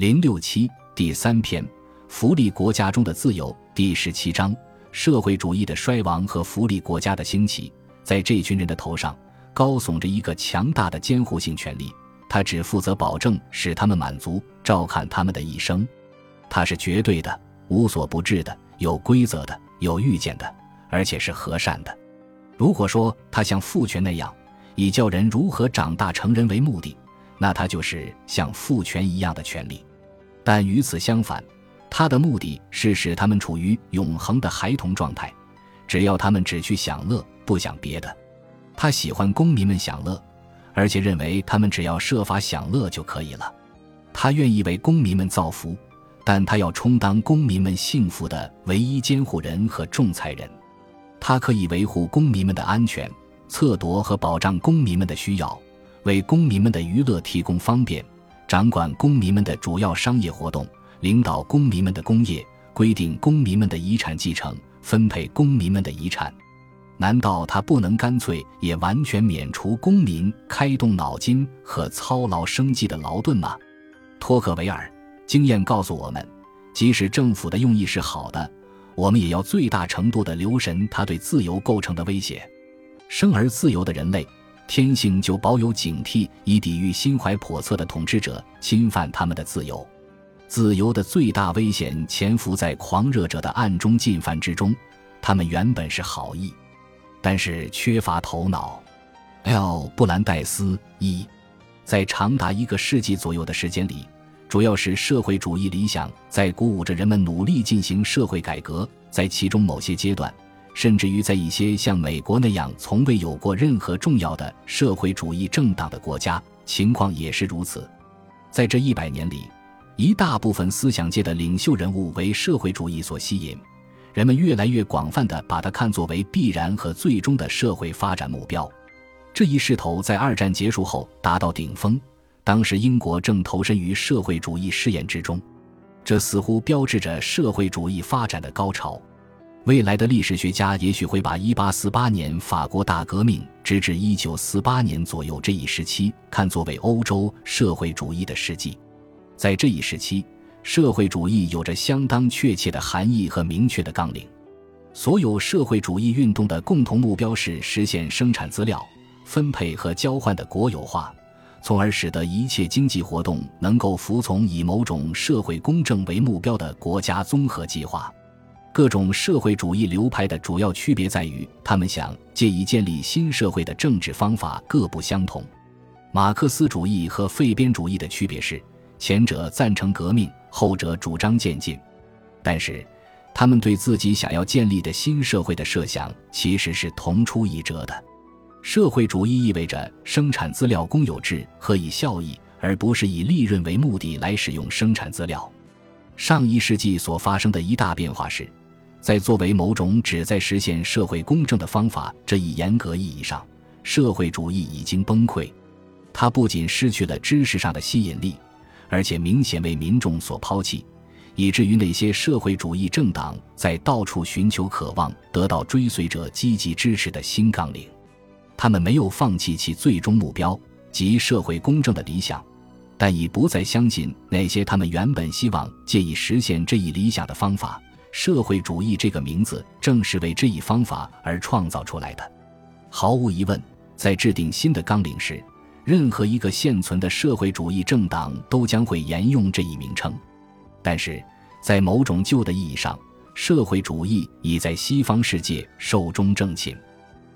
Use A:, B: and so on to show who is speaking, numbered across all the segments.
A: 零六七第三篇福利国家中的自由第十七章社会主义的衰亡和福利国家的兴起，在这群人的头上高耸着一个强大的监护性权利，他只负责保证使他们满足，照看他们的一生。他是绝对的、无所不至的、有规则的、有预见的，而且是和善的。如果说他像父权那样，以教人如何长大成人为目的，那他就是像父权一样的权利。但与此相反，他的目的是使他们处于永恒的孩童状态，只要他们只去享乐，不想别的。他喜欢公民们享乐，而且认为他们只要设法享乐就可以了。他愿意为公民们造福，但他要充当公民们幸福的唯一监护人和仲裁人。他可以维护公民们的安全，测夺和保障公民们的需要，为公民们的娱乐提供方便。掌管公民们的主要商业活动，领导公民们的工业，规定公民们的遗产继承，分配公民们的遗产。难道他不能干脆也完全免除公民开动脑筋和操劳生计的劳顿吗？托克维尔，经验告诉我们，即使政府的用意是好的，我们也要最大程度地留神他对自由构成的威胁。生而自由的人类。天性就保有警惕，以抵御心怀叵测的统治者侵犯他们的自由。自由的最大危险潜伏在狂热者的暗中进犯之中。他们原本是好意，但是缺乏头脑。L. 布兰代斯一，在长达一个世纪左右的时间里，主要是社会主义理想在鼓舞着人们努力进行社会改革，在其中某些阶段。甚至于在一些像美国那样从未有过任何重要的社会主义政党的国家，情况也是如此。在这一百年里，一大部分思想界的领袖人物为社会主义所吸引，人们越来越广泛地把它看作为必然和最终的社会发展目标。这一势头在二战结束后达到顶峰，当时英国正投身于社会主义试验之中，这似乎标志着社会主义发展的高潮。未来的历史学家也许会把1848年法国大革命直至1948年左右这一时期看作为欧洲社会主义的世纪。在这一时期，社会主义有着相当确切的含义和明确的纲领。所有社会主义运动的共同目标是实现生产资料分配和交换的国有化，从而使得一切经济活动能够服从以某种社会公正为目标的国家综合计划。各种社会主义流派的主要区别在于，他们想借以建立新社会的政治方法各不相同。马克思主义和废边主义的区别是，前者赞成革命，后者主张渐进。但是，他们对自己想要建立的新社会的设想其实是同出一辙的。社会主义意味着生产资料公有制和以效益而不是以利润为目的来使用生产资料。上一世纪所发生的一大变化是。在作为某种旨在实现社会公正的方法这一严格意义上，社会主义已经崩溃。它不仅失去了知识上的吸引力，而且明显为民众所抛弃，以至于那些社会主义政党在到处寻求渴望得到追随者积极支持的新纲领。他们没有放弃其最终目标及社会公正的理想，但已不再相信那些他们原本希望借以实现这一理想的方法。社会主义这个名字正是为这一方法而创造出来的。毫无疑问，在制定新的纲领时，任何一个现存的社会主义政党都将会沿用这一名称。但是，在某种旧的意义上，社会主义已在西方世界寿终正寝。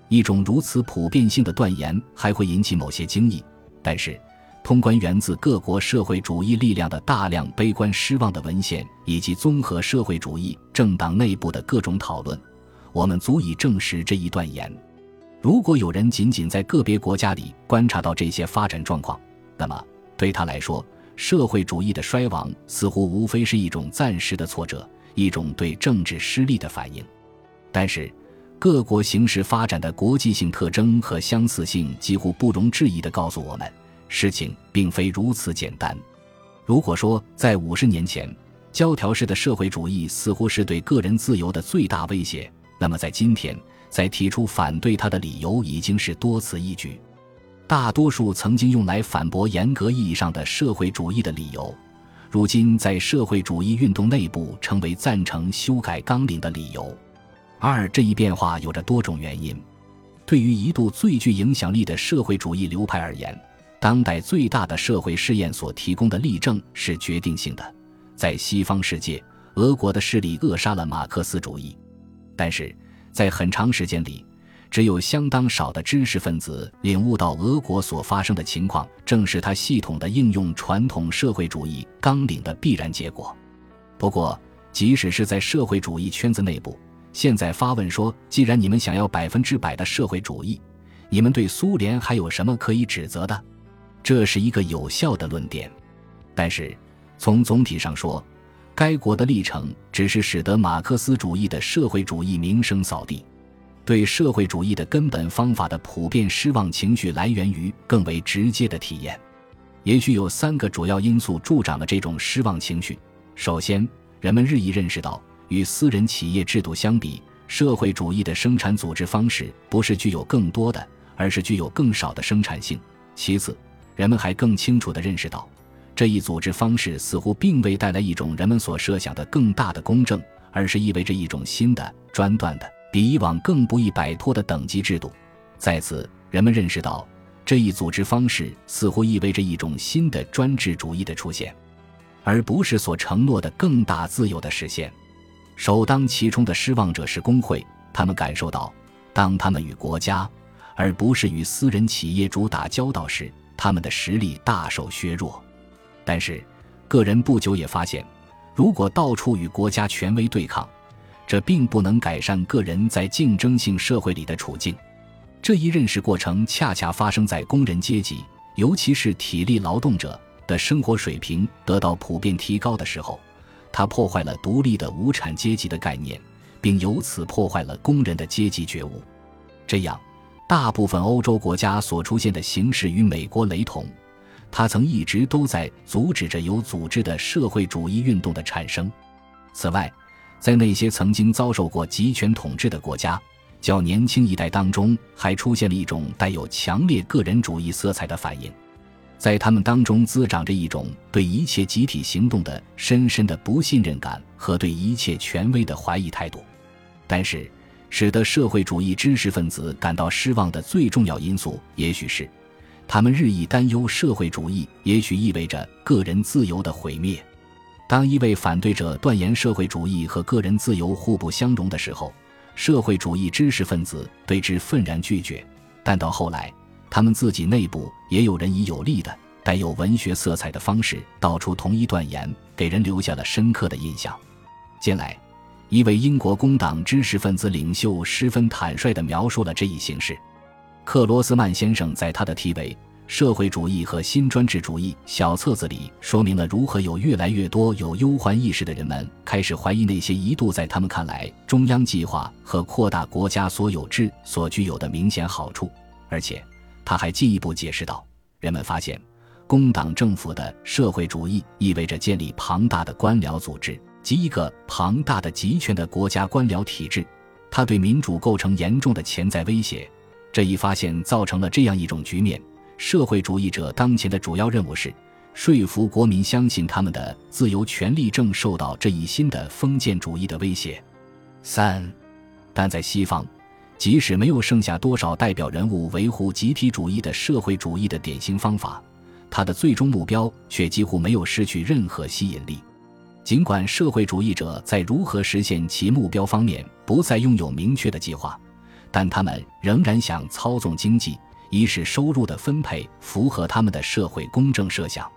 A: 一种如此普遍性的断言还会引起某些惊异，但是。通关源自各国社会主义力量的大量悲观失望的文献，以及综合社会主义政党内部的各种讨论，我们足以证实这一断言。如果有人仅仅在个别国家里观察到这些发展状况，那么对他来说，社会主义的衰亡似乎无非是一种暂时的挫折，一种对政治失利的反应。但是，各国形势发展的国际性特征和相似性几乎不容置疑地告诉我们。事情并非如此简单。如果说在五十年前，胶条式的社会主义似乎是对个人自由的最大威胁，那么在今天，在提出反对它的理由已经是多此一举。大多数曾经用来反驳严格意义上的社会主义的理由，如今在社会主义运动内部成为赞成修改纲领的理由。二，这一变化有着多种原因。对于一度最具影响力的社会主义流派而言，当代最大的社会试验所提供的例证是决定性的。在西方世界，俄国的势力扼杀了马克思主义，但是在很长时间里，只有相当少的知识分子领悟到俄国所发生的情况正是他系统的应用传统社会主义纲领的必然结果。不过，即使是在社会主义圈子内部，现在发问说：既然你们想要百分之百的社会主义，你们对苏联还有什么可以指责的？这是一个有效的论点，但是从总体上说，该国的历程只是使得马克思主义的社会主义名声扫地。对社会主义的根本方法的普遍失望情绪来源于更为直接的体验。也许有三个主要因素助长了这种失望情绪。首先，人们日益认识到，与私人企业制度相比，社会主义的生产组织方式不是具有更多的，而是具有更少的生产性。其次，人们还更清楚地认识到，这一组织方式似乎并未带来一种人们所设想的更大的公正，而是意味着一种新的专断的、比以往更不易摆脱的等级制度。在此，人们认识到，这一组织方式似乎意味着一种新的专制主义的出现，而不是所承诺的更大自由的实现。首当其冲的失望者是工会，他们感受到，当他们与国家，而不是与私人企业主打交道时，他们的实力大受削弱，但是，个人不久也发现，如果到处与国家权威对抗，这并不能改善个人在竞争性社会里的处境。这一认识过程恰恰发生在工人阶级，尤其是体力劳动者的生活水平得到普遍提高的时候。它破坏了独立的无产阶级的概念，并由此破坏了工人的阶级觉悟。这样。大部分欧洲国家所出现的形式与美国雷同，它曾一直都在阻止着有组织的社会主义运动的产生。此外，在那些曾经遭受过集权统治的国家，较年轻一代当中还出现了一种带有强烈个人主义色彩的反应，在他们当中滋长着一种对一切集体行动的深深的不信任感和对一切权威的怀疑态度。但是，使得社会主义知识分子感到失望的最重要因素，也许是他们日益担忧社会主义也许意味着个人自由的毁灭。当一位反对者断言社会主义和个人自由互不相容的时候，社会主义知识分子对之愤然拒绝。但到后来，他们自己内部也有人以有力的、带有文学色彩的方式道出同一断言，给人留下了深刻的印象。近来。一位英国工党知识分子领袖十分坦率地描述了这一形式。克罗斯曼先生在他的题为《社会主义和新专制主义》小册子里说明了如何有越来越多有忧患意识的人们开始怀疑那些一度在他们看来中央计划和扩大国家所有制所具有的明显好处。而且，他还进一步解释道：人们发现，工党政府的社会主义意味着建立庞大的官僚组织。及一个庞大的集权的国家官僚体制，它对民主构成严重的潜在威胁。这一发现造成了这样一种局面：社会主义者当前的主要任务是说服国民相信他们的自由权利正受到这一新的封建主义的威胁。三，但在西方，即使没有剩下多少代表人物维护集体主义的社会主义的典型方法，它的最终目标却几乎没有失去任何吸引力。尽管社会主义者在如何实现其目标方面不再拥有明确的计划，但他们仍然想操纵经济，以使收入的分配符合他们的社会公正设想。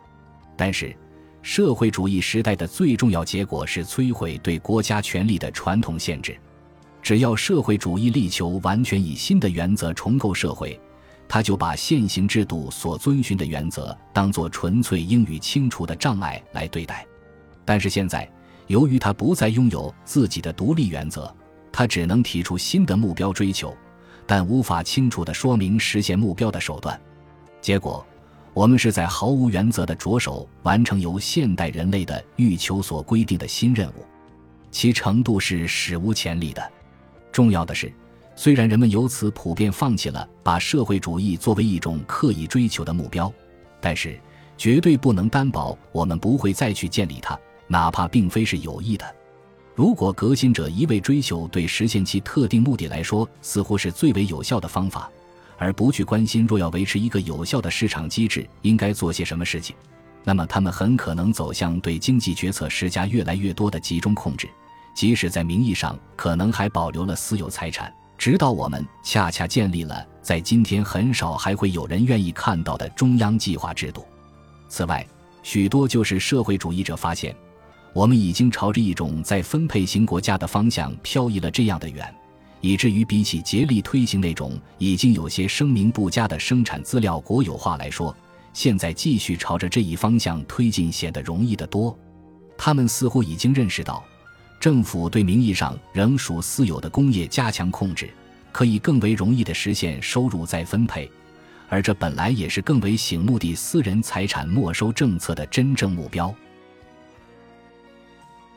A: 但是，社会主义时代的最重要结果是摧毁对国家权力的传统限制。只要社会主义力求完全以新的原则重构社会，他就把现行制度所遵循的原则当作纯粹应予清除的障碍来对待。但是现在，由于他不再拥有自己的独立原则，他只能提出新的目标追求，但无法清楚地说明实现目标的手段。结果，我们是在毫无原则地着手完成由现代人类的欲求所规定的新任务，其程度是史无前例的。重要的是，虽然人们由此普遍放弃了把社会主义作为一种刻意追求的目标，但是。绝对不能担保我们不会再去建立它，哪怕并非是有意的。如果革新者一味追求对实现其特定目的来说似乎是最为有效的方法，而不去关心若要维持一个有效的市场机制应该做些什么事情，那么他们很可能走向对经济决策施加越来越多的集中控制，即使在名义上可能还保留了私有财产，直到我们恰恰建立了在今天很少还会有人愿意看到的中央计划制度。此外，许多就是社会主义者发现。我们已经朝着一种再分配型国家的方向漂移了这样的远，以至于比起竭力推行那种已经有些声名不佳的生产资料国有化来说，现在继续朝着这一方向推进显得容易得多。他们似乎已经认识到，政府对名义上仍属私有的工业加强控制，可以更为容易地实现收入再分配，而这本来也是更为醒目的私人财产没收政策的真正目标。